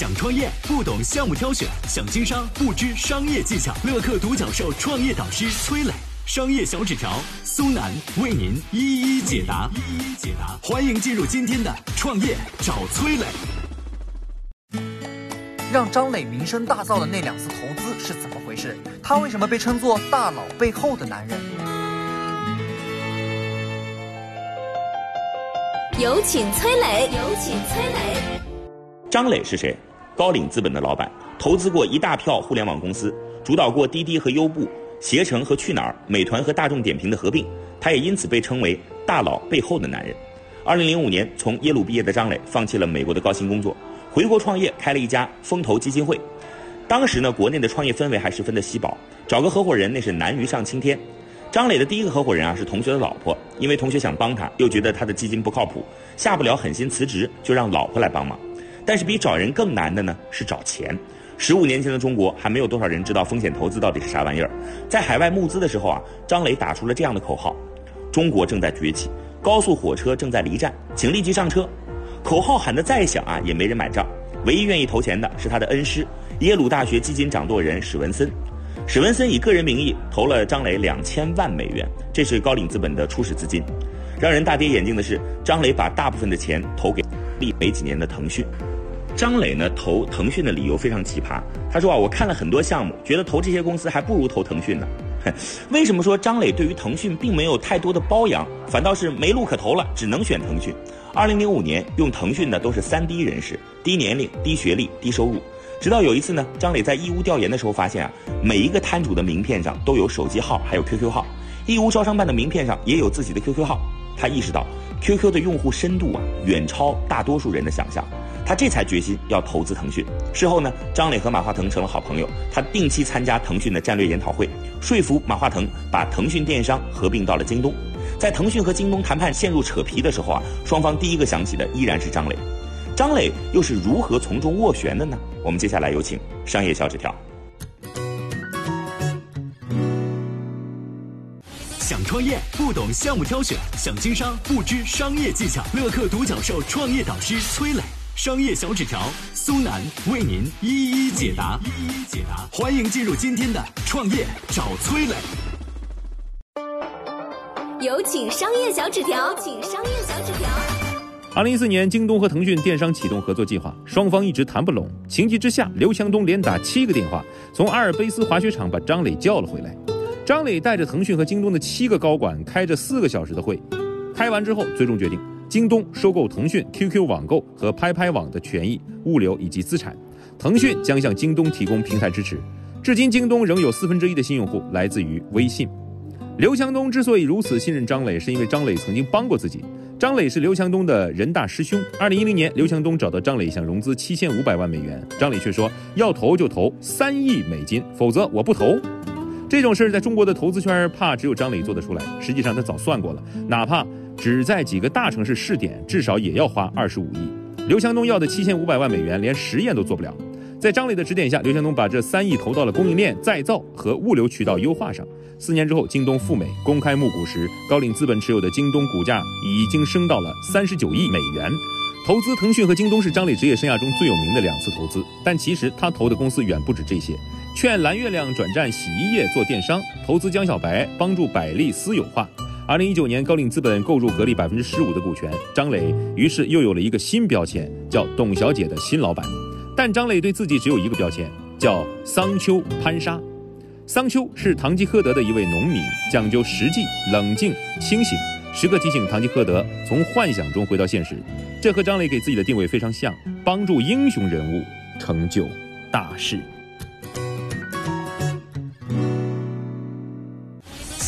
想创业不懂项目挑选，想经商不知商业技巧。乐客独角兽创业导师崔磊，商业小纸条苏南为您一一解答。一一解答，欢迎进入今天的创业找崔磊。让张磊名声大噪的那两次投资是怎么回事？他为什么被称作大佬背后的男人？有请崔磊，有请崔磊。张磊是谁？高瓴资本的老板，投资过一大票互联网公司，主导过滴滴和优步、携程和去哪儿、美团和大众点评的合并。他也因此被称为“大佬背后的男人”。二零零五年，从耶鲁毕业的张磊放弃了美国的高薪工作，回国创业，开了一家风投基金会。当时呢，国内的创业氛围还十分的稀薄，找个合伙人那是难于上青天。张磊的第一个合伙人啊是同学的老婆，因为同学想帮他，又觉得他的基金不靠谱，下不了狠心辞职，就让老婆来帮忙。但是比找人更难的呢是找钱。十五年前的中国还没有多少人知道风险投资到底是啥玩意儿。在海外募资的时候啊，张磊打出了这样的口号：“中国正在崛起，高速火车正在离站，请立即上车。”口号喊得再响啊，也没人买账。唯一愿意投钱的是他的恩师，耶鲁大学基金掌舵人史文森。史文森以个人名义投了张磊两千万美元，这是高瓴资本的初始资金。让人大跌眼镜的是，张磊把大部分的钱投给立没几年的腾讯。张磊呢投腾讯的理由非常奇葩。他说啊，我看了很多项目，觉得投这些公司还不如投腾讯呢。为什么说张磊对于腾讯并没有太多的包养，反倒是没路可投了，只能选腾讯？二零零五年用腾讯的都是三低人士，低年龄、低学历、低收入。直到有一次呢，张磊在义乌调研的时候发现啊，每一个摊主的名片上都有手机号，还有 QQ 号。义乌招商办的名片上也有自己的 QQ 号。他意识到 QQ 的用户深度啊，远超大多数人的想象。他这才决心要投资腾讯。事后呢，张磊和马化腾成了好朋友。他定期参加腾讯的战略研讨会，说服马化腾把腾讯电商合并到了京东。在腾讯和京东谈判陷入扯皮的时候啊，双方第一个想起的依然是张磊。张磊又是如何从中斡旋的呢？我们接下来有请商业小纸条。想创业不懂项目挑选，想经商不知商业技巧。乐客独角兽创业导师崔磊。商业小纸条，苏南为您一一解答。一一解答，欢迎进入今天的创业找崔磊。有请商业小纸条，请商业小纸条。二零一四年，京东和腾讯电商启动合作计划，双方一直谈不拢。情急之下，刘强东连打七个电话，从阿尔卑斯滑雪场把张磊叫了回来。张磊带着腾讯和京东的七个高管开着四个小时的会，开完之后，最终决定。京东收购腾讯 QQ 网购和拍拍网的权益、物流以及资产，腾讯将向京东提供平台支持。至今，京东仍有四分之一的新用户来自于微信。刘强东之所以如此信任张磊，是因为张磊曾经帮过自己。张磊是刘强东的人大师兄。二零一零年，刘强东找到张磊想融资七千五百万美元，张磊却说要投就投三亿美金，否则我不投。这种事儿在中国的投资圈怕只有张磊做得出来。实际上他早算过了，哪怕。只在几个大城市试点，至少也要花二十五亿。刘强东要的七千五百万美元，连实验都做不了。在张磊的指点下，刘强东把这三亿投到了供应链再造和物流渠道优化上。四年之后，京东赴美公开募股时，高瓴资本持有的京东股价已经升到了三十九亿美元。投资腾讯和京东是张磊职业生涯中最有名的两次投资，但其实他投的公司远不止这些：劝蓝月亮转战洗衣液做电商，投资江小白，帮助百丽私有化。二零一九年，高瓴资本购入格力百分之十五的股权，张磊于是又有了一个新标签，叫“董小姐的新老板”。但张磊对自己只有一个标签，叫“桑丘潘沙”。桑丘是堂吉诃德的一位农民，讲究实际、冷静、清醒，时刻提醒堂吉诃德从幻想中回到现实。这和张磊给自己的定位非常像，帮助英雄人物成就大事。